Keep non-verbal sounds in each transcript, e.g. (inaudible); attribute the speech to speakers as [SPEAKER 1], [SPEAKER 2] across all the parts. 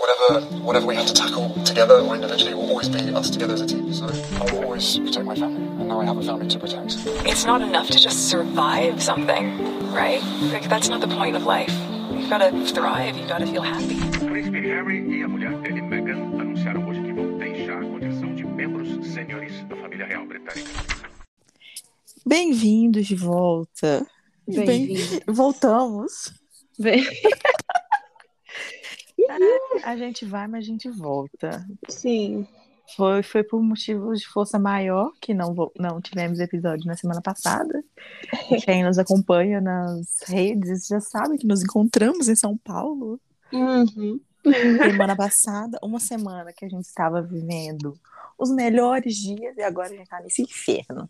[SPEAKER 1] whatever whatever we have to tackle together or individually will always be us together as a team. So I will always protect my family, and now I have a family to protect.
[SPEAKER 2] It's not enough to just survive something, right? Like that's not the point of life. You've got to thrive. You've got to feel happy.
[SPEAKER 3] O príncipe Harry e a mulher dele, Meghan, anunciaram hoje que vão deixar a condição de membros sêniores da família real britânica.
[SPEAKER 4] Bem-vindos de volta. Bem-
[SPEAKER 5] Bem-vindo.
[SPEAKER 4] Voltamos.
[SPEAKER 5] Bem-
[SPEAKER 4] A gente vai, mas a gente volta.
[SPEAKER 5] Sim.
[SPEAKER 4] Foi, foi por motivos de força maior que não, não tivemos episódio na semana passada. Quem nos acompanha nas redes já sabe que nos encontramos em São Paulo
[SPEAKER 5] Uhum.
[SPEAKER 4] semana passada, uma semana que a gente estava vivendo os melhores dias e agora a gente tá nesse inferno.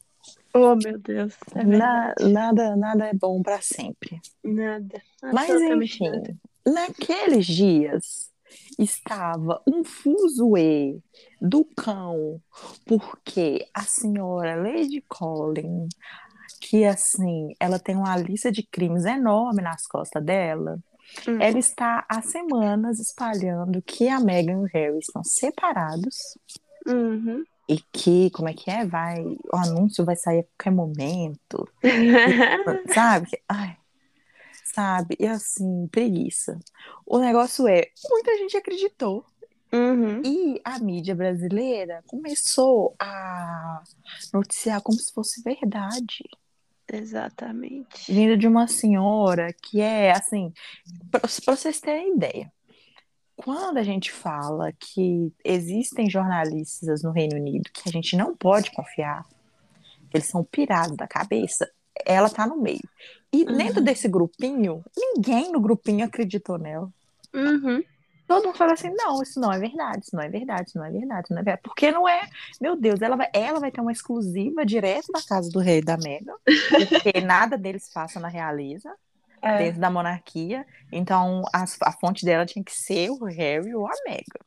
[SPEAKER 5] Oh, meu Deus. É
[SPEAKER 4] Na- nada, nada é bom para sempre.
[SPEAKER 5] Nada.
[SPEAKER 4] Mas enfim. Naqueles dias estava um fuzuê do cão, porque a senhora Lady Collin, que assim, ela tem uma lista de crimes enorme nas costas dela,
[SPEAKER 5] Hum.
[SPEAKER 4] ela está há semanas espalhando que a Meghan e o Harry estão separados
[SPEAKER 5] Uhum.
[SPEAKER 4] e que, como é que é, vai, o anúncio vai sair a qualquer momento. (laughs) sabe? Ai, sabe? E assim, preguiça. O negócio é, muita gente acreditou.
[SPEAKER 5] Uhum.
[SPEAKER 4] E a mídia brasileira começou a noticiar como se fosse verdade.
[SPEAKER 5] Exatamente.
[SPEAKER 4] Vindo de uma senhora que é assim, para vocês terem ideia. Quando a gente fala que existem jornalistas no Reino Unido que a gente não pode confiar, eles são pirados da cabeça, ela tá no meio. E
[SPEAKER 5] Uhum.
[SPEAKER 4] dentro desse grupinho, ninguém no grupinho acreditou nela.
[SPEAKER 5] Uhum.
[SPEAKER 4] Todo mundo fala assim: não, isso não é verdade, isso não é verdade, isso não é verdade, isso não é verdade. Porque não é, meu Deus, ela vai, ela vai ter uma exclusiva direto da casa do rei da Meghan, (laughs) porque nada deles passa na realeza,
[SPEAKER 5] É.
[SPEAKER 4] dentro da monarquia. Então a, a fonte dela tinha que ser o Harry ou a Meghan.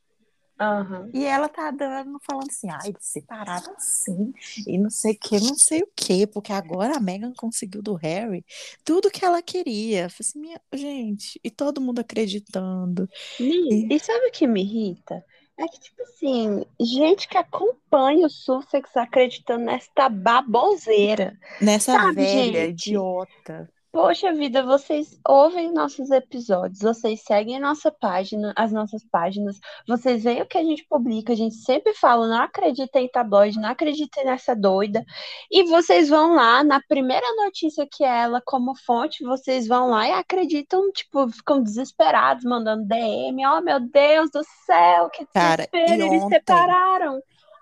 [SPEAKER 5] Aham.
[SPEAKER 4] E ela tá dando, falando assim, ah, eles separaram assim, e não sei o que, não sei o que, porque agora a Meghan conseguiu do Harry tudo que ela queria. Eu falei assim, minha, gente, e todo mundo acreditando.
[SPEAKER 5] Ni, E sabe o que me irrita? É que, tipo assim, gente que acompanha o Sussex acreditando nesta baboseira.
[SPEAKER 4] Nessa
[SPEAKER 5] Sabe,
[SPEAKER 4] velha
[SPEAKER 5] gente?
[SPEAKER 4] idiota.
[SPEAKER 5] Poxa vida, vocês ouvem nossos episódios, vocês seguem nossa página, as nossas páginas, vocês veem o que a gente publica, a gente sempre fala, não acredita em tabloide, não acredita nessa doida, e vocês vão lá, na primeira notícia que é ela como fonte, vocês vão lá e acreditam, tipo, ficam desesperados, mandando DM, oh meu Deus do céu, que
[SPEAKER 4] Cara,
[SPEAKER 5] desespero, eles
[SPEAKER 4] ontem?
[SPEAKER 5] separaram.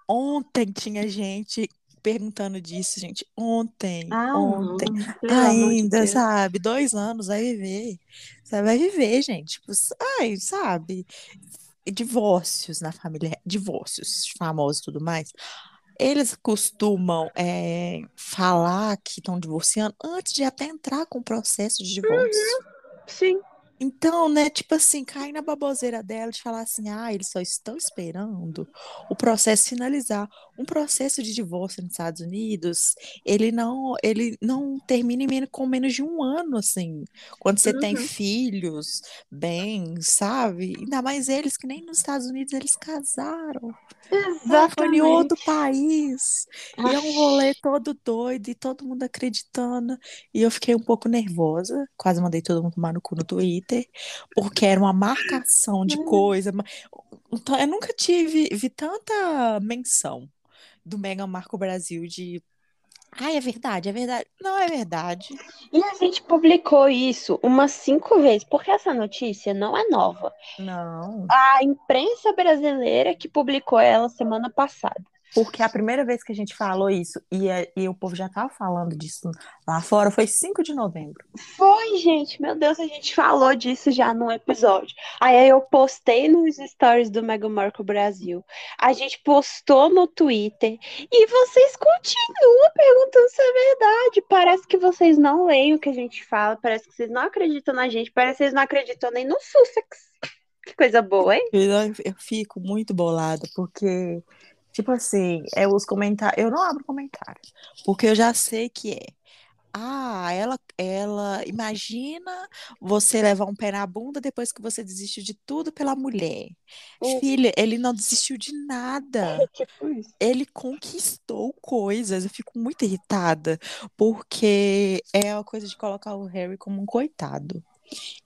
[SPEAKER 4] Ontem tinha gente perguntando disso, gente. Ontem,
[SPEAKER 5] Ah,
[SPEAKER 4] ontem. Ainda, sabe? Dois anos, vai viver. Você vai viver, gente. Tipo, ai, sabe? Divórcios na família, divórcios famosos e tudo mais. Eles costumam é, falar que estão divorciando antes de até entrar com o processo de divórcio.
[SPEAKER 5] Sim.
[SPEAKER 4] Então, né, tipo assim, cai na baboseira dela de falar assim, ah, eles só estão esperando o processo finalizar. Um processo de divórcio nos Estados Unidos, ele não, ele não termina menos, com menos de um ano, assim. Quando você tem
[SPEAKER 5] Uhum.
[SPEAKER 4] filhos, bem, sabe? Ainda mais eles, que nem nos Estados Unidos eles casaram. Foi em outro país. E é um rolê todo doido e todo mundo acreditando. E eu fiquei um pouco nervosa. Quase mandei todo mundo tomar no cu no Twitter. Porque era uma marcação de coisa. ma- Então, eu nunca tive vi tanta menção do Mega Marco Brasil de. Ai, é verdade, é verdade. Não é verdade.
[SPEAKER 5] E a gente publicou isso umas cinco vezes, porque essa notícia não é nova.
[SPEAKER 4] Não.
[SPEAKER 5] A imprensa brasileira que publicou ela semana passada.
[SPEAKER 4] Porque a primeira vez que a gente falou isso, e, a- e o povo já tava falando disso lá fora, foi 5 de novembro.
[SPEAKER 5] Foi, gente, meu Deus, a gente falou disso já num episódio. Aí eu postei nos stories do Mega Marco Brasil. A gente postou no Twitter. E vocês continuam perguntando se é verdade. Parece que vocês não leem o que a gente fala. Parece que vocês não acreditam na gente. Parece que vocês não acreditam nem no Sussex. Que coisa boa, hein?
[SPEAKER 4] Eu, eu fico muito bolada, porque, tipo assim, é os comentários. Eu não abro comentário, porque eu já sei que é ah, ela, ela, imagina você levar um pé na bunda depois que você desistiu de tudo pela mulher.
[SPEAKER 5] Hum.
[SPEAKER 4] Filha, ele não desistiu de nada.
[SPEAKER 5] Tipo isso.
[SPEAKER 4] Ele conquistou coisas. Eu fico muito irritada, porque é a coisa de colocar o Harry como um coitado.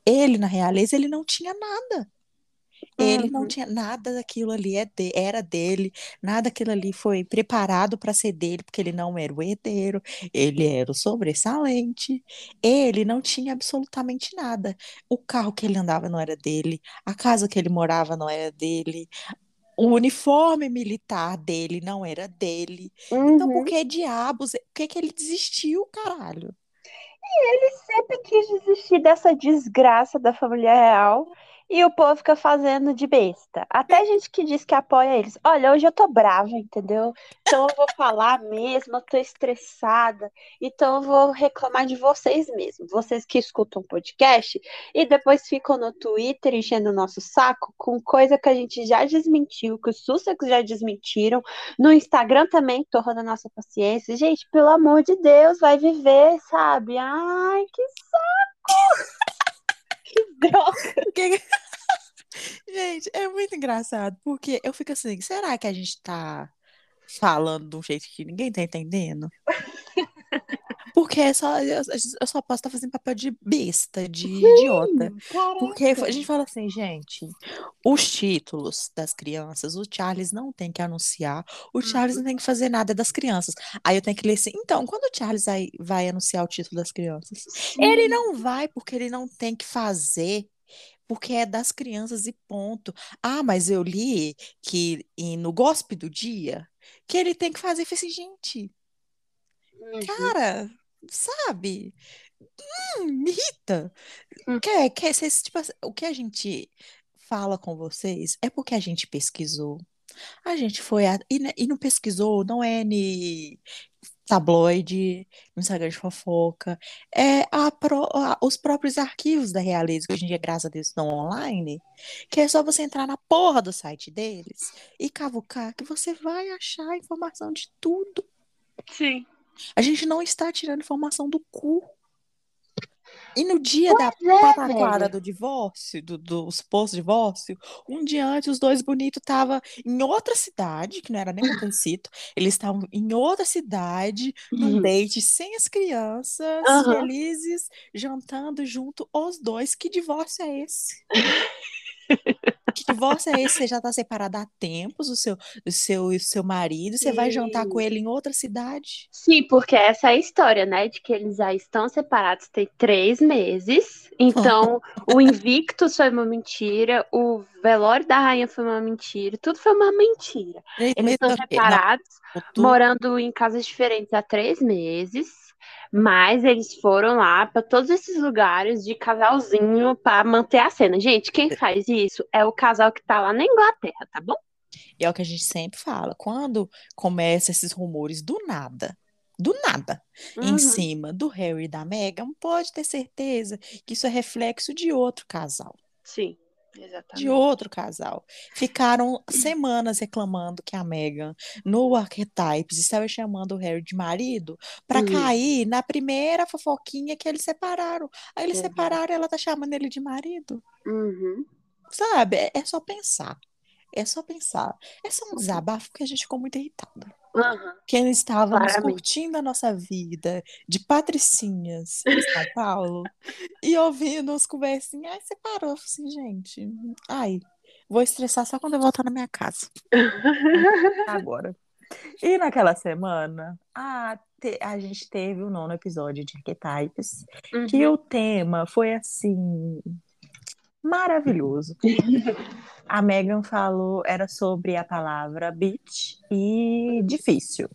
[SPEAKER 4] Ele, na realeza, ele não tinha nada. Ele não
[SPEAKER 5] Uhum.
[SPEAKER 4] tinha nada daquilo ali é de- era dele, nada daquilo ali foi preparado para ser dele, porque ele não era o herdeiro, ele era o sobressalente. Ele não tinha absolutamente nada. O carro que ele andava não era dele, a casa que ele morava não era dele, o uniforme militar dele não era dele. Então, por
[SPEAKER 5] Uhum.
[SPEAKER 4] que diabos? Por que que ele desistiu, caralho?
[SPEAKER 5] Sempre quis desistir dessa desgraça da família real e o povo fica fazendo de besta. Até gente que diz que apoia eles. Olha, hoje eu tô brava, entendeu? Então eu vou falar mesmo, eu tô estressada. Então eu vou reclamar de vocês mesmo. Vocês que escutam o podcast e depois ficam no Twitter enchendo o nosso saco com coisa que a gente já desmentiu, que os Sussex já desmentiram. No Instagram também, torrando a nossa paciência. Gente, pelo amor de Deus, vai viver, sabe? Ai, que saco! Que droga! (laughs) (laughs)
[SPEAKER 4] Gente, é muito engraçado, porque eu fico assim, será que a gente tá falando de um jeito que ninguém tá entendendo? (laughs) Porque é só, eu, só posso estar fazendo papel de besta, de idiota. Porque a gente fala assim, gente, os títulos das crianças, o Charles não tem que anunciar, o Charles não tem que fazer nada das crianças. Aí eu tenho que ler assim, então, quando o Charles vai, vai anunciar o título das crianças? Ele não vai porque ele não tem que fazer, porque é das crianças e ponto. Ah, mas eu li que e no Gospe do Dia que ele tem que fazer. Eu falei assim, gente,
[SPEAKER 5] Uhum.
[SPEAKER 4] cara, sabe? Hum, me irrita.
[SPEAKER 5] Hum.
[SPEAKER 4] Quer, quer, vocês, tipo, assim, o que a gente fala com vocês é porque a gente pesquisou. A gente foi a- e, e não pesquisou, não é ni tabloide, no Instagram de fofoca, é a pró- a- os próprios arquivos da Realeza, que hoje em dia, graças a Deus, estão online, que é só você entrar na porra do site deles e cavucar que você vai achar informação de tudo.
[SPEAKER 5] Sim.
[SPEAKER 4] A gente não está tirando informação do cu. E no dia da
[SPEAKER 5] é,
[SPEAKER 4] pataquada
[SPEAKER 5] velho.
[SPEAKER 4] do divórcio, do, do suposto divórcio, um dia antes os dois bonitos estavam em outra cidade, que não era nem (laughs) Montecito, eles estavam em outra cidade, num
[SPEAKER 5] Uhum.
[SPEAKER 4] date sem as crianças,
[SPEAKER 5] Aham.
[SPEAKER 4] felizes, jantando junto os dois. Que divórcio é esse? (laughs) Divórcio é esse? Você já está separado há tempos, o seu, o seu, o seu marido, você vai jantar com
[SPEAKER 5] Sim.
[SPEAKER 4] ele em outra cidade?
[SPEAKER 5] Sim, porque essa é a história, né? De que eles já estão separados tem três meses. Então, o Invictus foi uma mentira, o velório da rainha foi uma mentira, tudo foi uma mentira. Eles estão
[SPEAKER 4] Não,
[SPEAKER 5] separados,
[SPEAKER 4] tu-
[SPEAKER 5] morando em casas diferentes há três meses, mas eles foram lá para todos esses lugares de casalzinho para manter a cena. Gente, quem faz isso é o casal que tá lá na Inglaterra, tá bom?
[SPEAKER 4] E é o que a gente sempre fala. Quando começam esses rumores do nada, do nada, em
[SPEAKER 5] Uhum.
[SPEAKER 4] cima do Harry e da Meghan, pode ter certeza que isso é reflexo de outro casal.
[SPEAKER 5] Sim,
[SPEAKER 4] De
[SPEAKER 5] exatamente.
[SPEAKER 4] outro casal. Ficaram semanas reclamando que a Meghan, no Archetypes, estava chamando o Harry de marido para
[SPEAKER 5] Uhum.
[SPEAKER 4] cair na primeira fofoquinha que eles separaram. Aí eles
[SPEAKER 5] Uhum.
[SPEAKER 4] separaram e ela tá chamando ele de marido.
[SPEAKER 5] Uhum.
[SPEAKER 4] Sabe? É, é só pensar. É só pensar. É só um
[SPEAKER 5] Uhum.
[SPEAKER 4] desabafo porque a gente ficou muito irritada.
[SPEAKER 5] Aham.
[SPEAKER 4] Que estávamos
[SPEAKER 5] Claramente.
[SPEAKER 4] curtindo a nossa vida de patricinhas em São Paulo e ouvindo as conversinhas. Ai. Eu falei assim, gente. Ai, vou estressar só quando eu voltar na minha casa. (laughs) Agora. E naquela semana, a, te- a gente teve o nono episódio de Archetypes, que
[SPEAKER 5] Uhum.
[SPEAKER 4] o tema foi assim. Maravilhoso. (laughs) A Megan falou, era sobre a palavra bitch e difícil.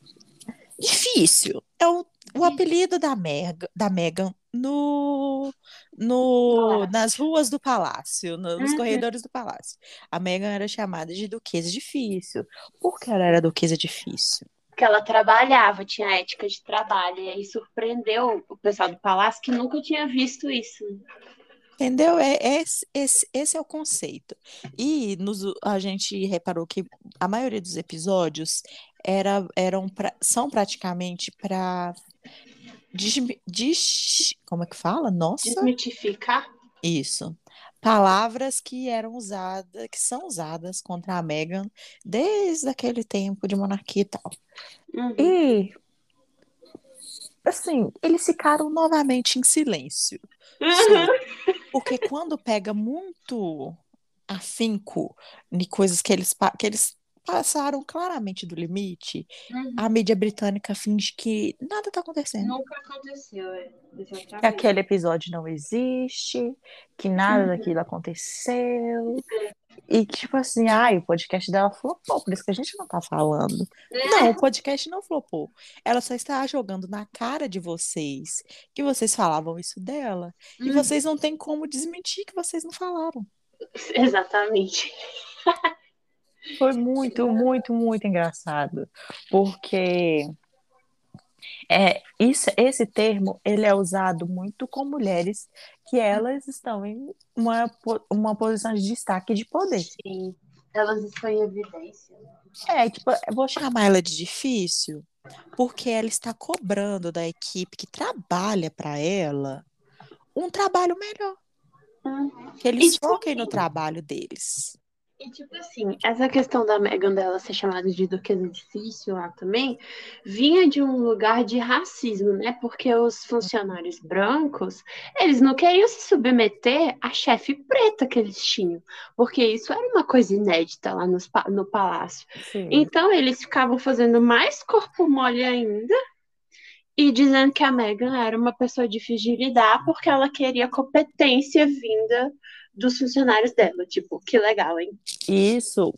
[SPEAKER 4] Difícil. É o, o apelido da, Meg, da Megan no, no, nas ruas do palácio, no- nos
[SPEAKER 5] Uhum.
[SPEAKER 4] corredores do palácio. A Megan era chamada de Duquesa Difícil. Por que ela era Duquesa Difícil?
[SPEAKER 5] que ela trabalhava, tinha ética de trabalho, e aí surpreendeu o pessoal do palácio que nunca tinha visto isso.
[SPEAKER 4] Entendeu? É, esse, esse, esse é o conceito. E nos, a gente reparou que a maioria dos episódios era, eram pra- são praticamente para des- como é que fala? Nossa,
[SPEAKER 5] Desmitificar?
[SPEAKER 4] isso. Palavras que eram usadas, que são usadas contra a Meghan desde aquele tempo de monarquia e tal.
[SPEAKER 5] Uhum.
[SPEAKER 4] E assim, eles ficaram novamente em silêncio.
[SPEAKER 5] Uhum.
[SPEAKER 4] Porque quando pega muito afinco em coisas que eles, que eles passaram claramente do limite,
[SPEAKER 5] Uhum.
[SPEAKER 4] a mídia britânica finge que nada tá acontecendo.
[SPEAKER 5] Nunca aconteceu, é.
[SPEAKER 4] Que aquele episódio não existe, que nada
[SPEAKER 5] Uhum.
[SPEAKER 4] daquilo aconteceu. E que, tipo assim, ai, o podcast dela flopou, por isso que a gente não tá falando. Não, o podcast não flopou. Ela só está jogando na cara de vocês que vocês falavam isso dela. E
[SPEAKER 5] Uhum.
[SPEAKER 4] vocês não têm como desmentir que vocês não falaram.
[SPEAKER 5] Exatamente. (laughs)
[SPEAKER 4] Foi muito, muito, muito engraçado. Porque é, isso, esse termo ele é usado muito com mulheres que elas estão em uma, uma posição de destaque de poder.
[SPEAKER 5] Sim. Elas estão em evidência.
[SPEAKER 4] É, tipo, vou chamar ela de difícil, porque ela está cobrando da equipe que trabalha para ela um trabalho melhor.
[SPEAKER 5] Uhum.
[SPEAKER 4] Que eles
[SPEAKER 5] E, tipo,
[SPEAKER 4] foquem no trabalho deles.
[SPEAKER 5] E tipo assim, essa questão da Megan dela ser chamada de duquesa difícil lá também, vinha de um lugar de racismo, né? Porque os funcionários brancos, eles não queriam se submeter à chefe preta que eles tinham, porque isso era uma coisa inédita lá pa- no palácio.
[SPEAKER 4] Sim.
[SPEAKER 5] Então eles ficavam fazendo mais corpo mole ainda e dizendo que a Megan era uma pessoa difícil de lidar porque ela queria competência vinda dos funcionários dela. Tipo, que legal, hein?
[SPEAKER 4] Isso,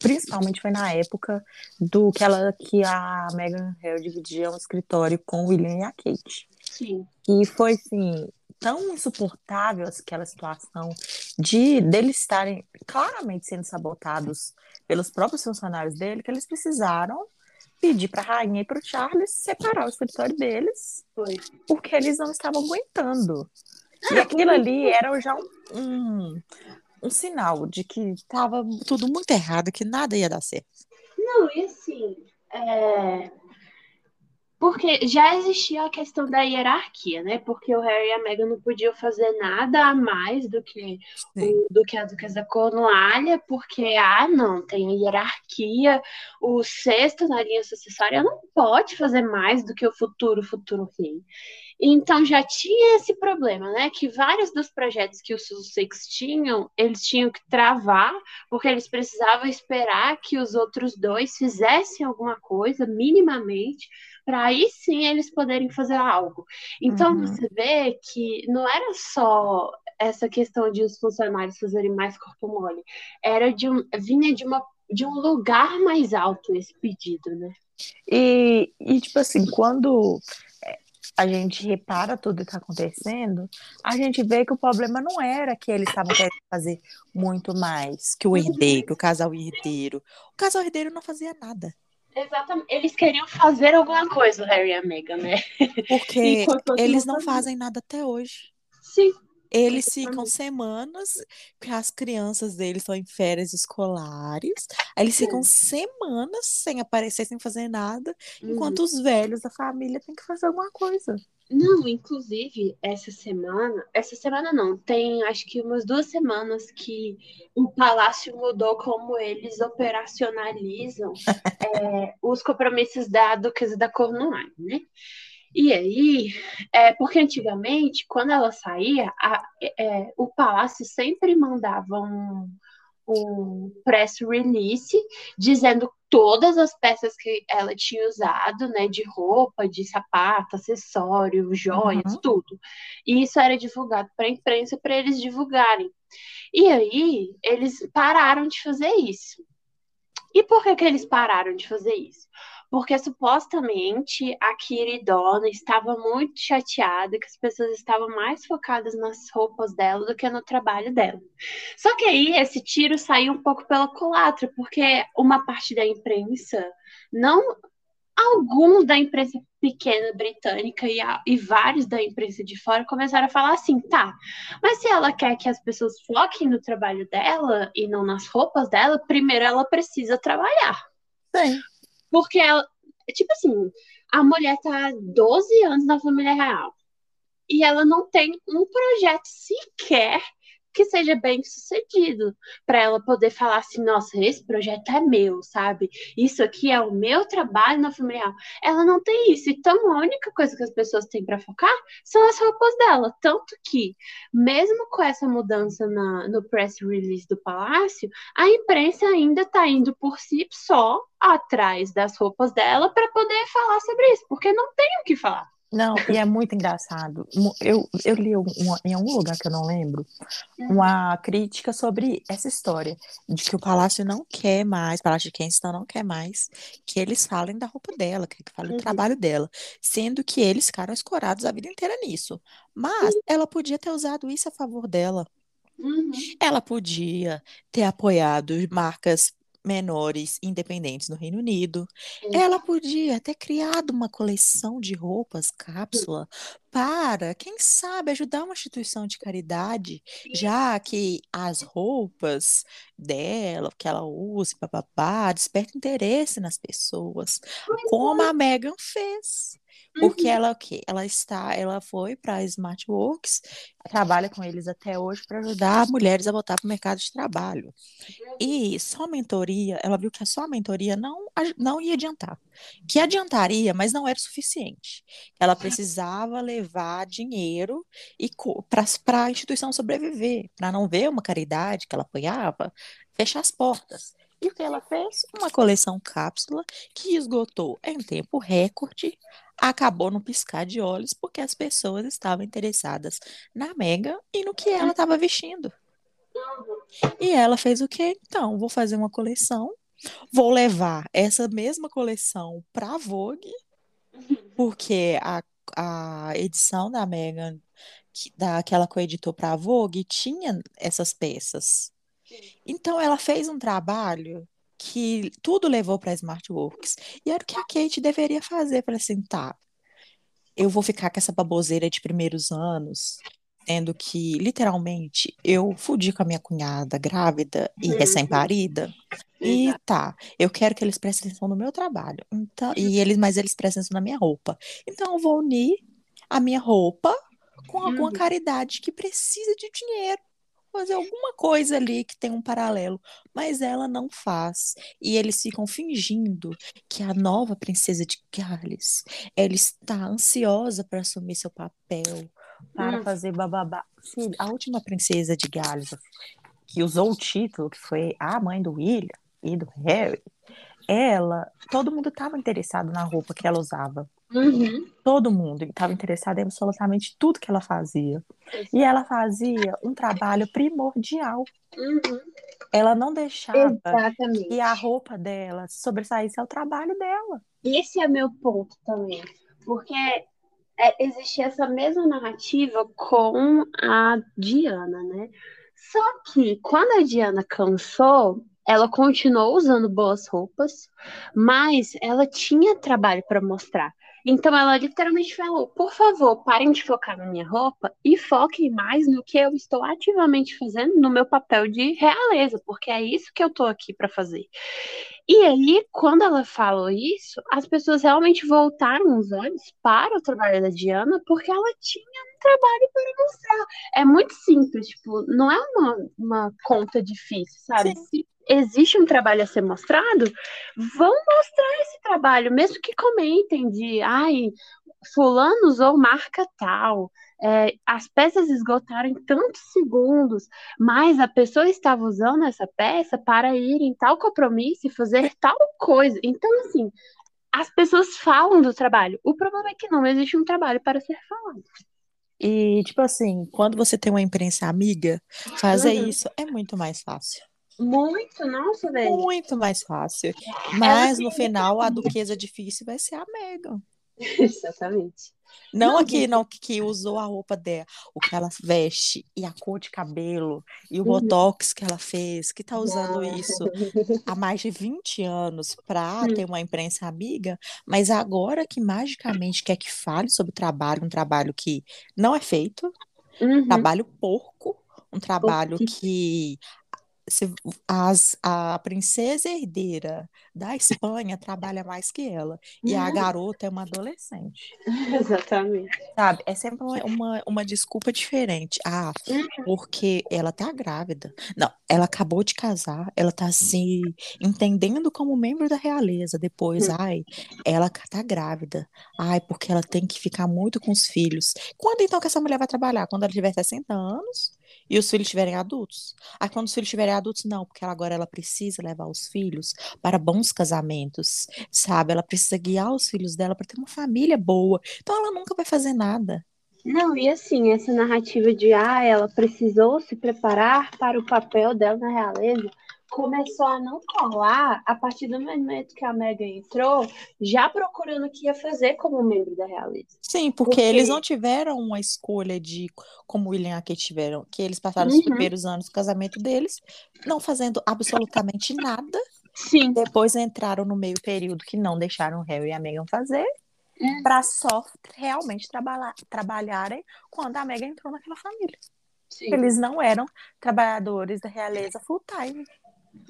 [SPEAKER 4] principalmente foi na época do que ela que a Meghan Harry dividia um escritório com o William e a Kate.
[SPEAKER 5] Sim.
[SPEAKER 4] E foi assim tão insuportável aquela situação de deles estarem claramente sendo sabotados pelos próprios funcionários dele que eles precisaram pedir para a rainha e para o Charles separar o escritório deles
[SPEAKER 5] Foi.
[SPEAKER 4] porque eles não estavam aguentando. E aquilo ali era já um, um, um sinal de que estava tudo muito errado, que nada ia dar certo.
[SPEAKER 5] Não, e assim, é... porque já existia a questão da hierarquia, né? Porque o Harry e a Meghan não podiam fazer nada a mais do que, o- do que a Duquesa da Cornualha, porque, ah, não, tem hierarquia, o sexto na linha sucessória não pode fazer mais do que o futuro, futuro rei. Então já tinha esse problema, né? Que vários dos projetos que os Sussex tinham, eles tinham que travar porque eles precisavam esperar que os outros dois fizessem alguma coisa, minimamente, para aí sim eles poderem fazer algo. Então
[SPEAKER 4] Uhum.
[SPEAKER 5] você vê que não era só essa questão de os funcionários fazerem mais corpo mole, era de um, vinha de uma de um lugar mais alto esse pedido, né?
[SPEAKER 4] E, e, tipo assim, quando a gente repara tudo que está acontecendo, a gente vê que o problema não era que eles estavam querendo fazer muito mais que o herdeiro, que o casal herdeiro. O casal herdeiro não fazia nada.
[SPEAKER 5] Exatamente. Eles queriam fazer alguma coisa, o Harry e a Meghan, né?
[SPEAKER 4] Porque (laughs) eles não fazem nada até hoje.
[SPEAKER 5] Sim.
[SPEAKER 4] Eles ficam semanas, porque as crianças deles estão em férias escolares, aí eles ficam semanas sem aparecer, sem fazer nada, enquanto os velhos da família têm que fazer alguma coisa.
[SPEAKER 5] Não, inclusive, essa semana, essa semana não, tem acho que umas duas semanas que o Palácio mudou como eles operacionalizam (laughs) é, os compromissos da Duquesa da Cornualha, né? E aí, é, porque antigamente, quando ela saía, a- é, o Palácio sempre mandava um, um press release dizendo todas as peças que ela tinha usado, né, de roupa, de sapato, acessório, joias,
[SPEAKER 4] Uhum.
[SPEAKER 5] tudo. E isso era divulgado para a imprensa para eles divulgarem. E aí eles pararam de fazer isso. E por que que eles pararam de fazer isso? Porque supostamente a Kiridona estava muito chateada que as pessoas estavam mais focadas nas roupas dela do que no trabalho dela. Só que aí esse tiro saiu um pouco pela culatra, porque uma parte da imprensa, não alguns da imprensa pequena britânica e, a- e vários da imprensa de fora começaram a falar assim, tá, mas se ela quer que as pessoas foquem no trabalho dela e não nas roupas dela, primeiro ela precisa trabalhar.
[SPEAKER 4] Sim.
[SPEAKER 5] Porque ela, tipo assim, A mulher tá há 12 anos na família real. E ela não tem um projeto sequer que seja bem sucedido, para ela poder falar assim, nossa, esse projeto é meu, sabe? Isso aqui é o meu trabalho na família real. Ela não tem isso, então a única coisa que as pessoas têm para focar são as roupas dela, tanto que mesmo com essa mudança na, no press release do palácio, a imprensa ainda está indo por si só atrás das roupas dela para poder falar sobre isso, porque não tem o que falar.
[SPEAKER 4] Não, e é muito engraçado. Eu, eu li uma, em algum lugar que eu não lembro uma crítica sobre essa história de que o Palácio não quer mais, o Palácio de Kensington não quer mais que eles falem da roupa dela, que falem do
[SPEAKER 5] Uhum.
[SPEAKER 4] trabalho dela, sendo que eles ficaram escorados a vida inteira nisso. Mas ela podia ter usado isso a favor dela.
[SPEAKER 5] Uhum.
[SPEAKER 4] Ela podia ter apoiado marcas menores independentes no Reino Unido. Ela podia ter criado uma coleção de roupas cápsula para, quem sabe, ajudar uma instituição de caridade, já que as roupas dela, que ela usa, papapá, desperta interesse nas pessoas, como a Megan fez. Porque ela o quê? Ela está, ela foi para a Smartworks, trabalha com eles até hoje para ajudar mulheres a voltar para o mercado de trabalho. E só a mentoria, ela viu que a só a mentoria não, não ia adiantar. Que adiantaria, mas não era o suficiente. Ela precisava levar dinheiro e para a instituição sobreviver, para não ver uma caridade que ela apoiava fechar as portas. E o que ela fez? Uma coleção cápsula que esgotou em tempo recorde, acabou no piscar de olhos, porque as pessoas estavam interessadas na Mega e no que ela estava vestindo. E ela fez o quê? Então, vou fazer uma coleção, vou levar essa mesma coleção para a Vogue, porque a, a edição da Megan, que, da, que ela coeditou para a Vogue, tinha essas peças. Então, ela fez um trabalho que tudo levou para a Smartworks. E era o que a Kate deveria fazer. Falei assim, tá, eu vou ficar com essa baboseira de primeiros anos, sendo que, literalmente, eu fudi com a minha cunhada grávida e recém-parida. E tá, eu quero que eles prestem atenção no meu trabalho. Então, e eles, mas eles prestem atenção na minha roupa. Então, eu vou unir a minha roupa com alguma caridade que precisa de dinheiro fazer alguma coisa ali que tem um paralelo, mas ela não faz. E eles ficam fingindo que a nova princesa de Gales, ela está ansiosa para assumir seu papel, para
[SPEAKER 5] Hum.
[SPEAKER 4] fazer bababá. Filho, a última princesa de Gales que usou o título, que foi a mãe do William e do Harry, ela, todo mundo estava interessado na roupa que ela usava.
[SPEAKER 5] Uhum.
[SPEAKER 4] Todo mundo estava interessado em absolutamente tudo que ela fazia. E ela fazia um trabalho primordial.
[SPEAKER 5] Uhum.
[SPEAKER 4] Ela não deixava
[SPEAKER 5] Exatamente.
[SPEAKER 4] que a roupa dela sobressaísse ao trabalho dela.
[SPEAKER 5] Esse é meu ponto também. Porque é, existia essa mesma narrativa com a Diana, né? Só que quando a Diana cansou, ela continuou usando boas roupas, mas ela tinha trabalho para mostrar. Então ela literalmente falou: por favor, parem de focar na minha roupa e foquem mais no que eu estou ativamente fazendo no meu papel de realeza, porque é isso que eu tô aqui para fazer. E aí, quando ela falou isso, as pessoas realmente voltaram os olhos para o trabalho da Diana, porque ela tinha um trabalho para mostrar. É muito simples, tipo, não é uma, uma conta difícil, sabe? Se existe um trabalho a ser mostrado, vão mostrar esse trabalho, mesmo que comentem de, ai, fulano usou marca tal, é, as peças esgotaram em tantos segundos, mas a pessoa estava usando essa peça para ir em tal compromisso e fazer tal coisa. Então, assim, as pessoas falam do trabalho. O problema é que não existe um trabalho para ser falado.
[SPEAKER 4] E, tipo assim, quando você tem uma imprensa amiga, fazer
[SPEAKER 5] Uhum.
[SPEAKER 4] isso é muito mais fácil.
[SPEAKER 5] Muito, nossa, velho.
[SPEAKER 4] Muito mais fácil. Mas no final, a duquesa difícil vai ser a Megan. (laughs)
[SPEAKER 5] Exatamente.
[SPEAKER 4] Não
[SPEAKER 5] Não,
[SPEAKER 4] a que,
[SPEAKER 5] gente.
[SPEAKER 4] não, que, que usou a roupa dela, o que ela veste, e a cor de cabelo, e o
[SPEAKER 5] Uhum.
[SPEAKER 4] botox que ela fez, que tá usando
[SPEAKER 5] Não.
[SPEAKER 4] isso (laughs) há mais de 20 anos para
[SPEAKER 5] Hum.
[SPEAKER 4] ter uma imprensa amiga, mas agora que magicamente quer que fale sobre o trabalho, um trabalho que não é feito,
[SPEAKER 5] Uhum.
[SPEAKER 4] trabalho porco, um trabalho que se, as, a princesa herdeira da Espanha trabalha mais que ela. E a garota é uma adolescente. (laughs)
[SPEAKER 5] Exatamente.
[SPEAKER 4] Sabe? É sempre uma, uma, uma desculpa diferente. Ah, porque ela tá grávida. Não, ela acabou de casar, ela tá se entendendo como membro da realeza. Depois, ai, ela tá grávida. Ai, porque ela tem que ficar muito com os filhos. Quando então que essa mulher vai trabalhar? Quando ela tiver 60 anos? E os filhos estiverem adultos. Aí quando os filhos estiverem adultos, não, porque ela, agora ela precisa levar os filhos para bons casamentos, sabe? Ela precisa guiar os filhos dela para ter uma família boa. Então ela nunca vai fazer nada.
[SPEAKER 5] Não, e assim, essa narrativa de ah, ela precisou se preparar para o papel dela na realeza, começou a não colar a partir do momento que a Megan entrou, já procurando o que ia fazer como membro da realeza.
[SPEAKER 4] Sim, porque, porque... eles não tiveram uma escolha de como o William e a Kate tiveram, que eles passaram uhum. os primeiros anos do casamento deles, não fazendo absolutamente nada.
[SPEAKER 5] Sim.
[SPEAKER 4] Depois entraram no meio período que não deixaram o Harry e a Meghan fazer. Uhum. Para só realmente trabalhar, trabalharem quando a Meghan entrou naquela família. Sim. Eles não eram trabalhadores da realeza full time.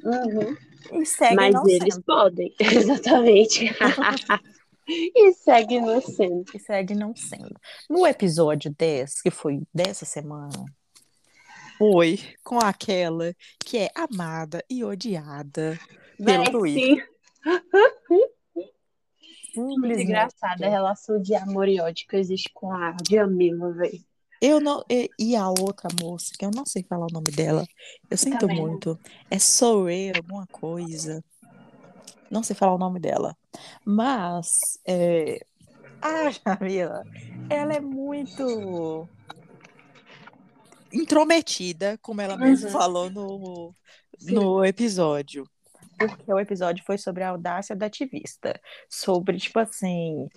[SPEAKER 5] Uhum.
[SPEAKER 4] E segue
[SPEAKER 5] Mas
[SPEAKER 4] não
[SPEAKER 5] eles
[SPEAKER 4] sendo.
[SPEAKER 5] podem, (laughs) exatamente. (laughs) e segue não sendo.
[SPEAKER 4] E segue não sendo. No episódio 10, que foi dessa semana, foi com aquela que é amada e odiada pelo
[SPEAKER 5] Véi,
[SPEAKER 4] Twitter.
[SPEAKER 5] sim. Muito engraçada a relação de amor e ódio que existe com a Jamila, velho.
[SPEAKER 4] Eu não. E, e a outra moça, que eu não sei falar o nome dela, eu sinto
[SPEAKER 5] também não.
[SPEAKER 4] muito. É Soraya, alguma coisa. Não sei falar o nome dela. Mas. É... A (laughs) Jamila, ela é muito intrometida, como ela mesma
[SPEAKER 5] Uhum.
[SPEAKER 4] falou no,
[SPEAKER 5] Sim.
[SPEAKER 4] no episódio. Porque o episódio foi sobre a audácia da ativista. Sobre, tipo assim,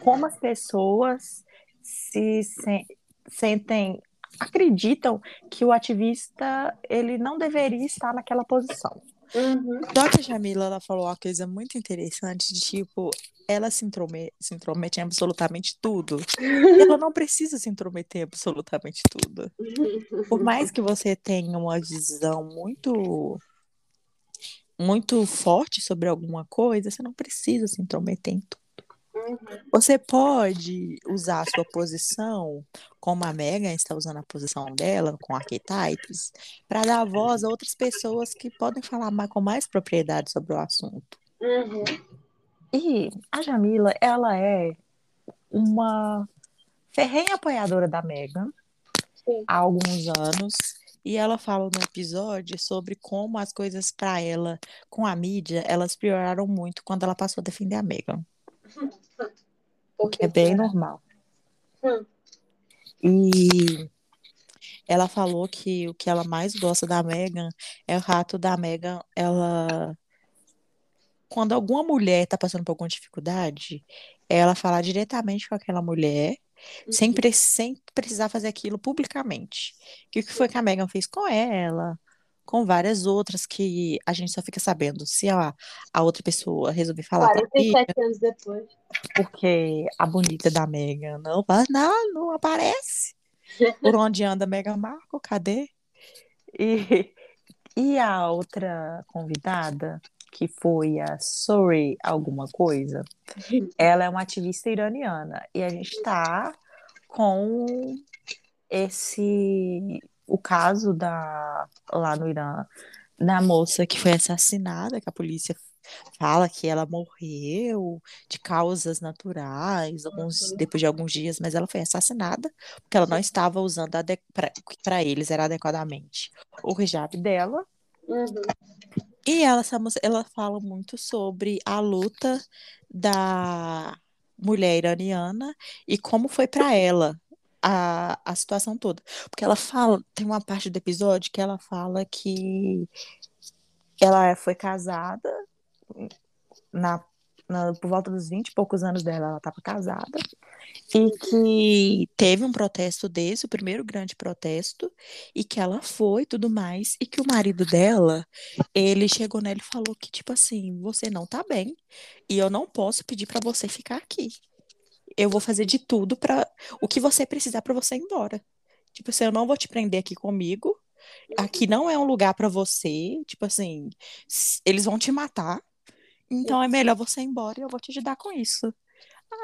[SPEAKER 4] como as pessoas se sen- sentem, acreditam que o ativista ele não deveria estar naquela posição.
[SPEAKER 5] Uhum.
[SPEAKER 4] Só que a Jamila ela falou uma coisa muito interessante de tipo, ela se intromete, se intromete em absolutamente tudo. (laughs) Ela não precisa se intrometer em absolutamente tudo. Por mais que você tenha uma visão muito muito forte sobre alguma coisa, você não precisa se intrometer em tudo. Você pode usar a sua posição, como a Megan está usando a posição dela, com archetypes, para dar voz a outras pessoas que podem falar mais, com mais propriedade sobre o assunto.
[SPEAKER 5] Uhum.
[SPEAKER 4] E a Jamila, ela é uma ferrenha apoiadora da Megan há alguns anos. E ela fala no episódio sobre como as coisas para ela, com a mídia, elas pioraram muito quando ela passou a defender a Megan. O que é bem normal.
[SPEAKER 5] Hum.
[SPEAKER 4] E ela falou que o que ela mais gosta da Megan é o rato da Megan, ela quando alguma mulher tá passando por alguma dificuldade, ela falar diretamente com aquela mulher, sem, pre- sem precisar fazer aquilo publicamente. Que o que foi que a Megan fez com ela, com várias outras que a gente só fica sabendo se a, a outra pessoa resolver falar pra mídia,
[SPEAKER 5] 47 anos depois.
[SPEAKER 4] porque a bonita da Megan não, não, não aparece. Por onde anda a Megan Markle? Cadê? E, e a outra convidada, que foi a Sorry alguma coisa, ela é uma ativista iraniana. E a gente tá com esse o caso da lá no Irã da moça que foi assassinada, que a polícia fala que ela morreu de causas naturais, alguns, depois de alguns dias, mas ela foi assassinada porque ela não estava usando para eles era adequadamente o hijab dela.
[SPEAKER 5] Uhum.
[SPEAKER 4] E ela, essa moça, ela fala muito sobre a luta da mulher iraniana e como foi para ela a, a situação toda. Porque ela fala, tem uma parte do episódio que ela fala que ela foi casada na, na- por volta dos 20 e poucos anos dela, ela estava casada, e que teve um protesto desse, o primeiro grande protesto, e que ela foi tudo mais, e que o marido dela, ele chegou nela e falou que, tipo assim, você não tá bem, e eu não posso pedir para você ficar aqui. Eu vou fazer de tudo para o que você precisar para você ir embora. Tipo assim, eu não vou te prender aqui comigo, aqui não é um lugar pra você, tipo assim, eles vão te matar, então é melhor você ir embora e eu vou te ajudar com isso.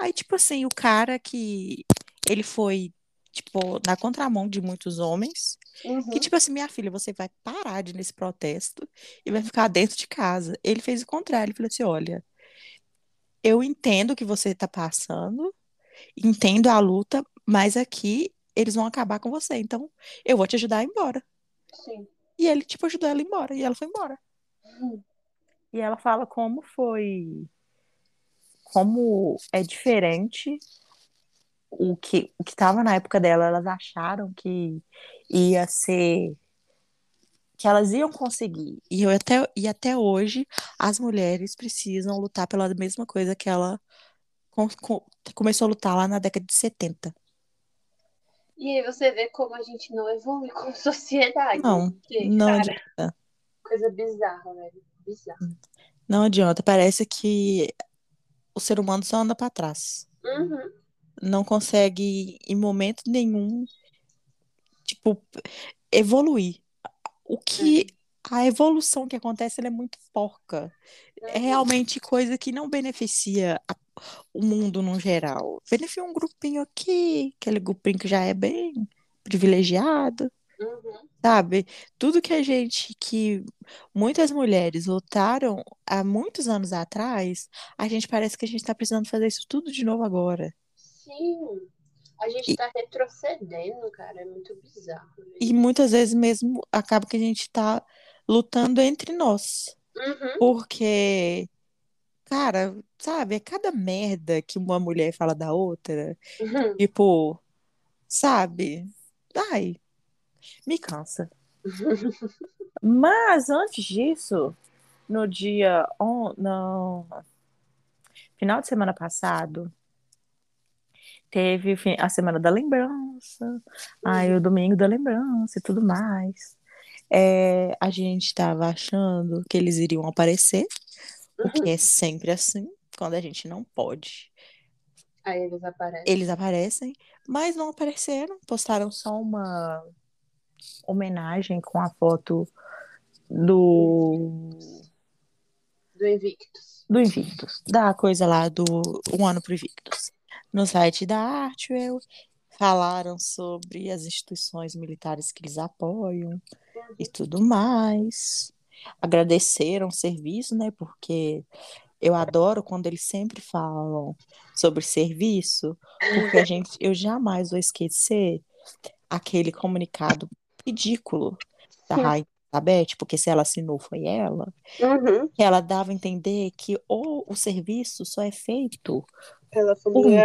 [SPEAKER 4] Aí, tipo assim, o cara que ele foi, tipo, na contramão de muitos homens,
[SPEAKER 5] Uhum.
[SPEAKER 4] que tipo assim, minha filha, você vai parar de ir nesse protesto e vai ficar dentro de casa. Ele fez o contrário, ele falou assim, olha, eu entendo o que você tá passando, entendo a luta, mas aqui eles vão acabar com você, então eu vou te ajudar a ir embora.
[SPEAKER 5] Sim.
[SPEAKER 4] E ele, tipo, ajudou ela a ir embora, e ela foi embora.
[SPEAKER 5] Hum.
[SPEAKER 4] E ela fala como foi, como é diferente o que o que estava na época dela, elas acharam que ia ser que elas iam conseguir. E eu até e até hoje as mulheres precisam lutar pela mesma coisa que ela com- com- começou a lutar lá na década de 70.
[SPEAKER 5] E aí você vê como a gente não evolui como (laughs) sociedade.
[SPEAKER 4] Não,
[SPEAKER 5] Porque,
[SPEAKER 4] não
[SPEAKER 5] cara,
[SPEAKER 4] adianta.
[SPEAKER 5] coisa bizarra, velho. Bizarra.
[SPEAKER 4] Não adianta. Parece que o ser humano só anda para trás.
[SPEAKER 5] Uhum.
[SPEAKER 4] Não consegue em momento nenhum tipo evoluir. O que a evolução que acontece é muito porca. É realmente coisa que não beneficia a- o mundo no geral. Beneficia um grupinho aqui, aquele grupinho que já é bem privilegiado,
[SPEAKER 5] Uhum.
[SPEAKER 4] sabe? Tudo que a gente, que muitas mulheres lutaram há muitos anos atrás, a gente parece que a gente está precisando fazer isso tudo de novo agora.
[SPEAKER 5] Sim. A gente
[SPEAKER 4] E-
[SPEAKER 5] tá retrocedendo, cara. É muito bizarro. velho.
[SPEAKER 4] E muitas vezes mesmo acaba que a gente está lutando entre nós.
[SPEAKER 5] Uhum.
[SPEAKER 4] Porque, cara, sabe, é cada merda que uma mulher fala da outra.
[SPEAKER 5] Uhum.
[SPEAKER 4] Tipo, sabe? Ai, me cansa. Mas antes disso, no dia. On... Não. Final de semana passado, teve a semana da lembrança, aí o domingo da lembrança e tudo mais. É, a gente estava achando que eles iriam aparecer, porque é (laughs) sempre assim, quando a gente não pode.
[SPEAKER 5] Aí eles aparecem.
[SPEAKER 4] Eles aparecem, mas não apareceram, postaram só uma homenagem com a foto do,
[SPEAKER 5] Do Invictus.
[SPEAKER 4] do Invictus, da coisa lá do Um Ano pro Invictus. No site da Artwell, falaram sobre as instituições militares que eles apoiam e tudo mais. Agradeceram o serviço, né? Porque eu adoro quando eles sempre falam sobre serviço, porque a (laughs) gente, eu jamais vou esquecer aquele comunicado ridículo da. Rainha Elizabeth, porque se ela assinou foi ela,
[SPEAKER 5] Uhum.
[SPEAKER 4] ela dava a entender que o, o serviço só é feito
[SPEAKER 5] Pela família.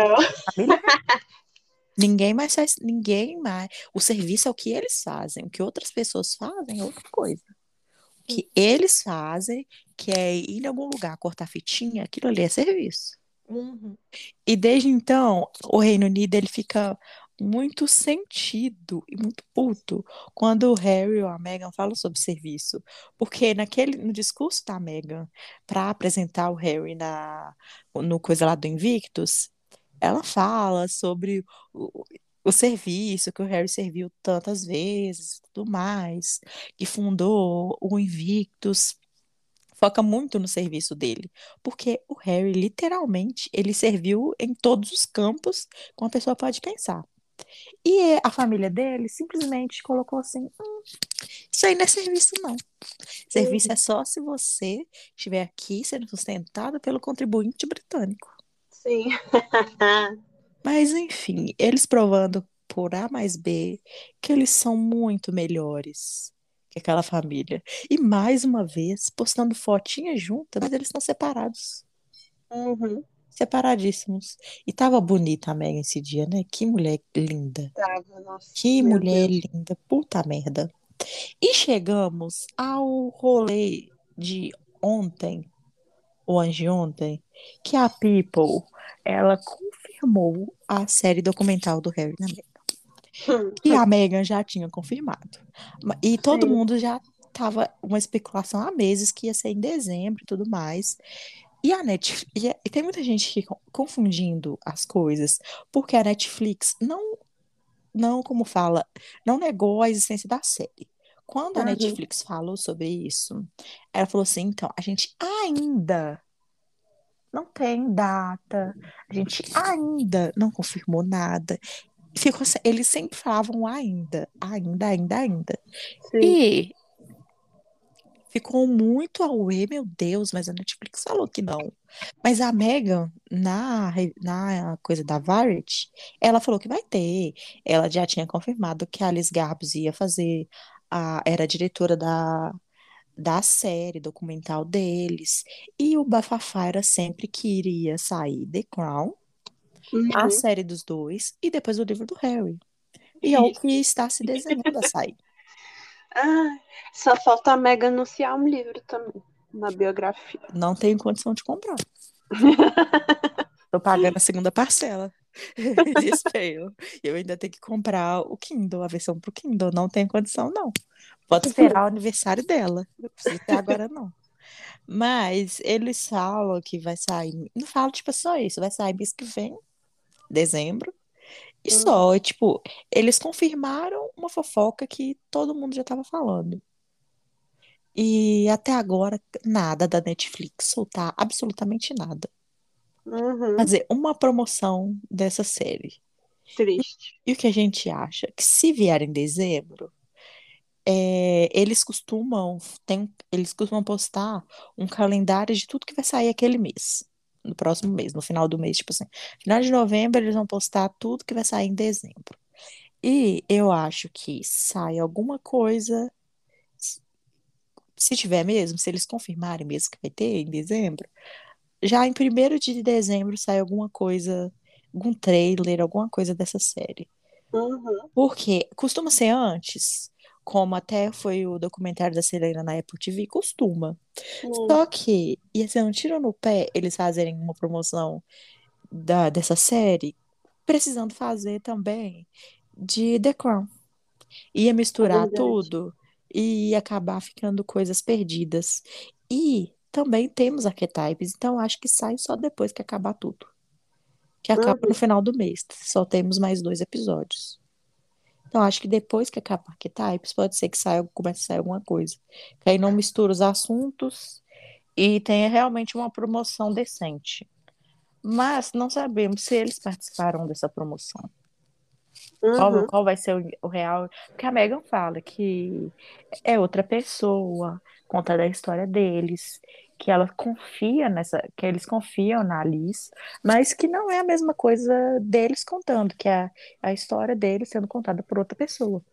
[SPEAKER 4] família. (laughs) Ninguém mais faz, ninguém mais. O serviço é o que eles fazem, o que outras pessoas fazem é outra coisa. Que eles fazem, que é ir em algum lugar cortar fitinha, aquilo ali é serviço.
[SPEAKER 5] Uhum.
[SPEAKER 4] E desde então, o Reino Unido ele fica muito sentido e muito puto quando o Harry ou a Meghan falam sobre serviço, porque naquele no discurso da Meghan para apresentar o Harry na no coisa lá do Invictus, ela fala sobre o, o serviço que o Harry serviu tantas vezes, tudo mais, que fundou o Invictus foca muito no serviço dele, porque o Harry literalmente ele serviu em todos os campos que uma pessoa pode pensar. E a família dele simplesmente colocou assim: "Hum, isso aí não é serviço, não. Serviço é só se você estiver aqui sendo sustentado pelo contribuinte britânico.
[SPEAKER 5] Sim. (laughs)
[SPEAKER 4] Mas enfim, eles provando por A mais B que eles são muito melhores que aquela família. E mais uma vez, postando fotinhas juntas, mas eles estão separados.
[SPEAKER 5] Uhum.
[SPEAKER 4] Separadíssimos. E tava bonita a Megan esse dia, né? Que mulher linda.
[SPEAKER 5] Tava, nossa.
[SPEAKER 4] Que mulher
[SPEAKER 5] Deus.
[SPEAKER 4] linda. Puta merda. E chegamos ao rolê de ontem, ou anteontem, que a People, ela confirmou a série documental do Harry na Meghan. Que (laughs) a Megan já tinha confirmado. Ma- E todo
[SPEAKER 5] Sim.
[SPEAKER 4] mundo já tava uma especulação há meses que ia ser em dezembro e tudo mais. E a Netflix, e, é- e tem muita gente que con- confundindo as coisas, porque a Netflix não não como fala, não negou a existência da série. Quando a
[SPEAKER 5] Uhum.
[SPEAKER 4] Netflix falou sobre isso, ela falou assim: então, a gente ainda não tem data, a gente ainda não confirmou nada. Ficou, eles sempre falavam ainda, ainda, ainda, ainda.
[SPEAKER 5] Sim.
[SPEAKER 4] E ficou muito auê, meu Deus, mas a Netflix falou que não. Mas a Megan, na, na coisa da Variety, ela falou que vai ter. Ela já tinha confirmado que a Alice Garbus ia fazer, a, era a diretora da, da série documental deles. E o bafafá era sempre que iria sair The Crown, a
[SPEAKER 5] Uhum.
[SPEAKER 4] série dos dois, e depois o livro do Harry. E é o que está se desenhando a sair.
[SPEAKER 5] Ah, só falta a Mega anunciar um livro também, uma biografia.
[SPEAKER 4] Não tenho condição de comprar. (laughs) Tô pagando a segunda parcela. (laughs) Desespero. Eu ainda tenho que comprar o Kindle, a versão pro Kindle. Não tenho condição, não. Pode esperar o aniversário dela. Não precisa ter agora, não. Mas eles falam que vai sair. Não falam, tipo, só isso. Vai sair mês que vem, dezembro. E só, e, tipo, eles confirmaram uma fofoca que todo mundo já tava falando. E até agora, nada da Netflix soltar absolutamente nada.
[SPEAKER 5] Uhum.
[SPEAKER 4] Fazer uma promoção dessa série.
[SPEAKER 5] Triste.
[SPEAKER 4] E o que a gente acha? Que se vier em dezembro, é, eles costumam, tem, eles costumam postar um calendário de tudo que vai sair aquele mês. No próximo mês, no final do mês, tipo assim. Final de novembro, eles vão postar tudo que vai sair em dezembro. E eu acho que sai alguma coisa. Se tiver mesmo, se eles confirmarem mesmo que vai ter em dezembro, já em 1 de dezembro sai alguma coisa, algum trailer, alguma coisa dessa série.
[SPEAKER 5] Uhum.
[SPEAKER 4] Porque costuma ser antes, como até foi o documentário da Selena na Apple TV, costuma.
[SPEAKER 5] Hum.
[SPEAKER 4] Só que ia ser um tiro no pé eles fazerem uma promoção da, dessa série, precisando fazer também de The Crown. Ia misturar
[SPEAKER 5] verdade.
[SPEAKER 4] tudo e ia acabar ficando coisas perdidas. E também temos archetypes, então acho que sai só depois que acabar tudo. Que acaba no final do mês. Só temos mais dois episódios. Então acho que depois que acabar archetypes, pode ser que saia, comece a sair alguma coisa. Que aí não mistura os assuntos e tenha realmente uma promoção decente. Mas não sabemos se eles participaram dessa promoção. Qual,
[SPEAKER 5] Uhum.
[SPEAKER 4] qual vai ser o, o real? Porque a Megan fala que é outra pessoa, conta da história deles, que ela confia nessa, que eles confiam na Alice, mas que não é a mesma coisa deles contando, que é a, a história deles sendo contada por outra pessoa.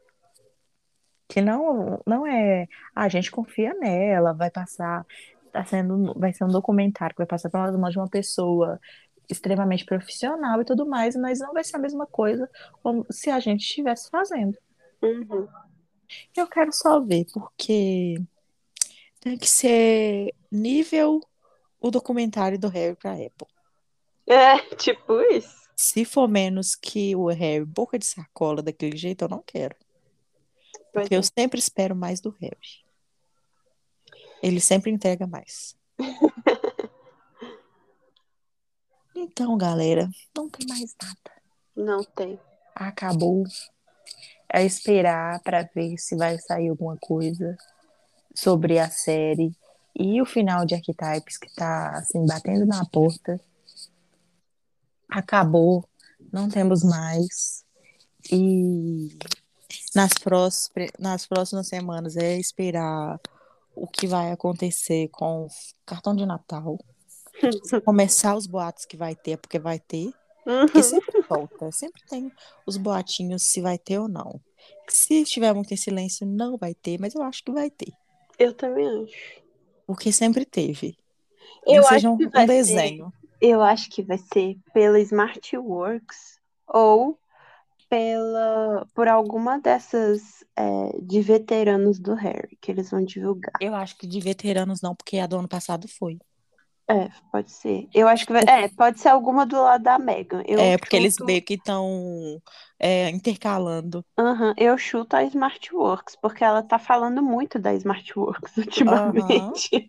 [SPEAKER 4] Que não, não é, "Ah, a gente confia nela, vai passar, tá sendo, vai ser um documentário que vai passar pelas mãos de uma pessoa extremamente profissional e tudo mais, mas não vai ser a mesma coisa como se a gente estivesse fazendo.
[SPEAKER 5] Uhum.
[SPEAKER 4] Eu quero só ver, porque tem que ser nível o documentário do Harry pra Apple.
[SPEAKER 5] É, tipo isso.
[SPEAKER 4] Se for menos que o Harry boca de sacola daquele jeito, eu não quero. Porque
[SPEAKER 5] é.
[SPEAKER 4] eu sempre espero mais do Harry. Ele sempre entrega mais. (laughs) Então, galera, não tem mais nada.
[SPEAKER 5] Não tem.
[SPEAKER 4] Acabou. É esperar para ver se vai sair alguma coisa sobre a série e o final de Archetypes que tá assim batendo na porta. Acabou, não temos mais. E nas próximas, nas próximas semanas é esperar o que vai acontecer com o cartão de Natal. (laughs) Começar os boatos que vai ter, porque vai ter. Porque
[SPEAKER 5] Uhum.
[SPEAKER 4] sempre volta, sempre tem os boatinhos se vai ter ou não. Se estiver muito em silêncio, não vai ter, mas eu acho que vai ter.
[SPEAKER 5] Eu também acho.
[SPEAKER 4] Porque sempre teve.
[SPEAKER 5] Eu
[SPEAKER 4] seja
[SPEAKER 5] acho
[SPEAKER 4] um,
[SPEAKER 5] que
[SPEAKER 4] um
[SPEAKER 5] vai ser-
[SPEAKER 4] desenho.
[SPEAKER 5] Eu acho que vai ser pela Smartworks ou pela por alguma dessas é, de veteranos do Harry que eles vão divulgar.
[SPEAKER 4] Eu acho que de veteranos não, porque a do ano passado foi.
[SPEAKER 5] É, pode ser. Eu acho que vai. É, pode ser alguma do lado da Megan. Eu
[SPEAKER 4] é, porque eles
[SPEAKER 5] chuto-
[SPEAKER 4] meio que estão intercalando.
[SPEAKER 5] Aham, eu chuto a Smartworks, porque ela tá falando muito da Smartworks (laughs) ultimamente.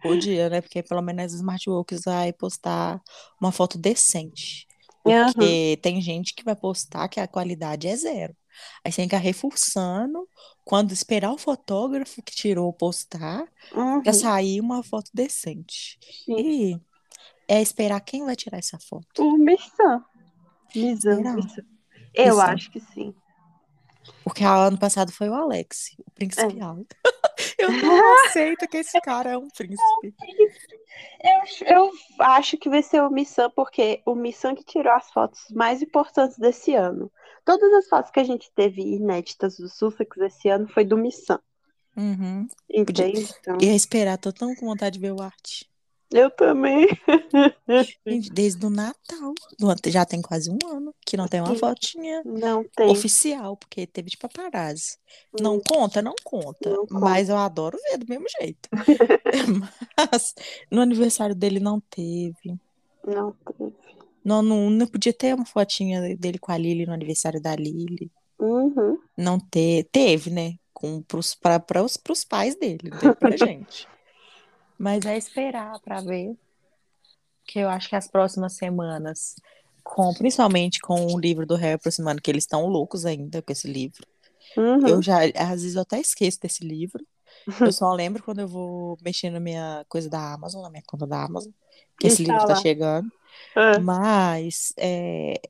[SPEAKER 4] Podia, né? Porque pelo menos as Smartworks vai postar uma foto decente. Porque tem gente que vai postar que a qualidade é zero. Aí você tem que reforçando quando esperar o fotógrafo que tirou postar
[SPEAKER 5] Uhum,
[SPEAKER 4] pra sair uma foto decente.
[SPEAKER 5] sim.
[SPEAKER 4] E é esperar quem vai tirar essa foto.
[SPEAKER 5] O Missan. Eu
[SPEAKER 4] Missan.
[SPEAKER 5] acho que sim.
[SPEAKER 4] Porque ano passado foi o Alex, o principal.
[SPEAKER 5] É. (laughs)
[SPEAKER 4] Eu não aceito que esse cara é um príncipe.
[SPEAKER 5] Eu, eu acho que vai ser o Missan, porque o Missan que tirou as fotos mais importantes desse ano. Todas as fotos que a gente teve inéditas do Sussex esse ano foi do Missan.
[SPEAKER 4] Uhum.
[SPEAKER 5] Entende? Então,
[SPEAKER 4] Ia esperar, tô tão com vontade de ver o arte.
[SPEAKER 5] eu também. (laughs)
[SPEAKER 4] Desde o Natal. Já tem quase um ano que não tem uma fotinha
[SPEAKER 5] Não tem.
[SPEAKER 4] oficial, porque teve de paparazzi. Não conta? Não conta.
[SPEAKER 5] Não conta.
[SPEAKER 4] Mas eu adoro ver do mesmo jeito. (laughs) (laughs) Mas no aniversário dele não teve.
[SPEAKER 5] Não teve.
[SPEAKER 4] Não, não, não podia ter uma fotinha dele com a Lily no aniversário da Lily.
[SPEAKER 5] Uhum.
[SPEAKER 4] Não te, teve, né? Com, pros, pra, pra os, pros pais dele, não teve pra (laughs) gente. Mas é esperar pra ver. Que eu acho que as próximas semanas, com, principalmente com o livro do Harry aproximando, que eles estão loucos ainda com esse livro.
[SPEAKER 5] Uhum.
[SPEAKER 4] Eu já, às vezes eu até esqueço desse livro. (laughs) Eu só lembro quando eu vou mexer na minha coisa da Amazon, na minha conta da Amazon, que esse livro tá chegando.
[SPEAKER 5] É.
[SPEAKER 4] Mas é,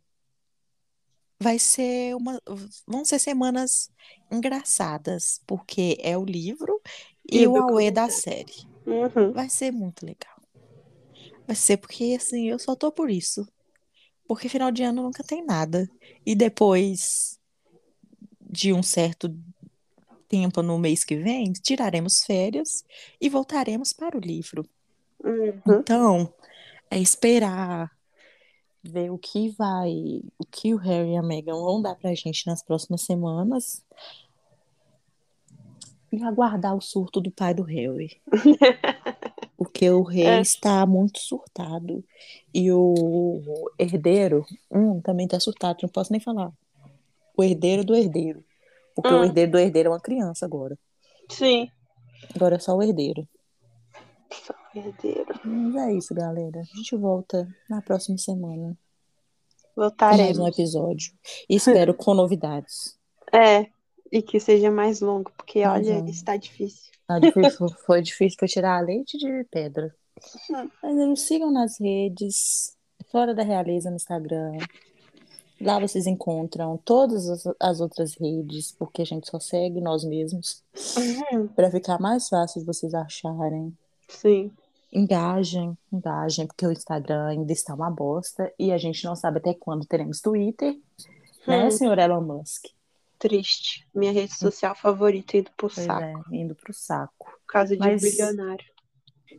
[SPEAKER 4] vai ser uma, vão ser semanas engraçadas, porque é o livro e,
[SPEAKER 5] E
[SPEAKER 4] o Aue da série.
[SPEAKER 5] Uhum.
[SPEAKER 4] Vai ser muito legal. Vai ser porque, assim, eu só tô por isso. Porque final de ano nunca tem nada. E depois de um certo tempo no mês que vem, tiraremos férias e voltaremos para o livro.
[SPEAKER 5] Uhum.
[SPEAKER 4] Então, é esperar ver o que vai, o que o Harry e a Meghan vão dar pra gente nas próximas semanas e aguardar o surto do pai do Harry. (laughs) Porque o rei
[SPEAKER 5] É.
[SPEAKER 4] está muito surtado e o herdeiro hum, também está surtado, não posso nem falar. O herdeiro do herdeiro. Porque o
[SPEAKER 5] Hum.
[SPEAKER 4] herdeiro do herdeiro é uma criança agora.
[SPEAKER 5] Sim.
[SPEAKER 4] Agora é só o herdeiro.
[SPEAKER 5] Só herdeiro.
[SPEAKER 4] Mas é isso, galera. A gente volta na próxima semana. com mais
[SPEAKER 5] Voltaremos.
[SPEAKER 4] um episódio. Espero com novidades. (laughs)
[SPEAKER 5] É. E que seja mais longo, porque olha,
[SPEAKER 4] longo.
[SPEAKER 5] está difícil.
[SPEAKER 4] Tá difícil- foi difícil para tirar a leite de pedra.
[SPEAKER 5] Hum.
[SPEAKER 4] Mas nos sigam nas redes, Fora da Realeza no Instagram. Lá vocês encontram todas as, as outras redes, porque a gente só segue nós mesmos,
[SPEAKER 5] Uhum.
[SPEAKER 4] para ficar mais fácil de vocês acharem.
[SPEAKER 5] Sim.
[SPEAKER 4] Engajem, engajem, porque o Instagram ainda está uma bosta e a gente não sabe até quando teremos Twitter, né,
[SPEAKER 5] Hum.
[SPEAKER 4] senhor Elon Musk?
[SPEAKER 5] Triste. Minha rede social favorita indo pro
[SPEAKER 4] Pois
[SPEAKER 5] saco.
[SPEAKER 4] é, indo pro saco.
[SPEAKER 5] Por causa de
[SPEAKER 4] Mas-
[SPEAKER 5] bilionário.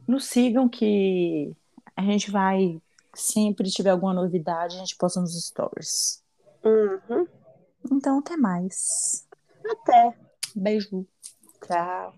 [SPEAKER 4] Nos sigam que a gente vai, sempre tiver alguma novidade, a gente posta nos stories.
[SPEAKER 5] Uhum.
[SPEAKER 4] Então, até mais.
[SPEAKER 5] Até.
[SPEAKER 4] Beijo.
[SPEAKER 5] Tchau.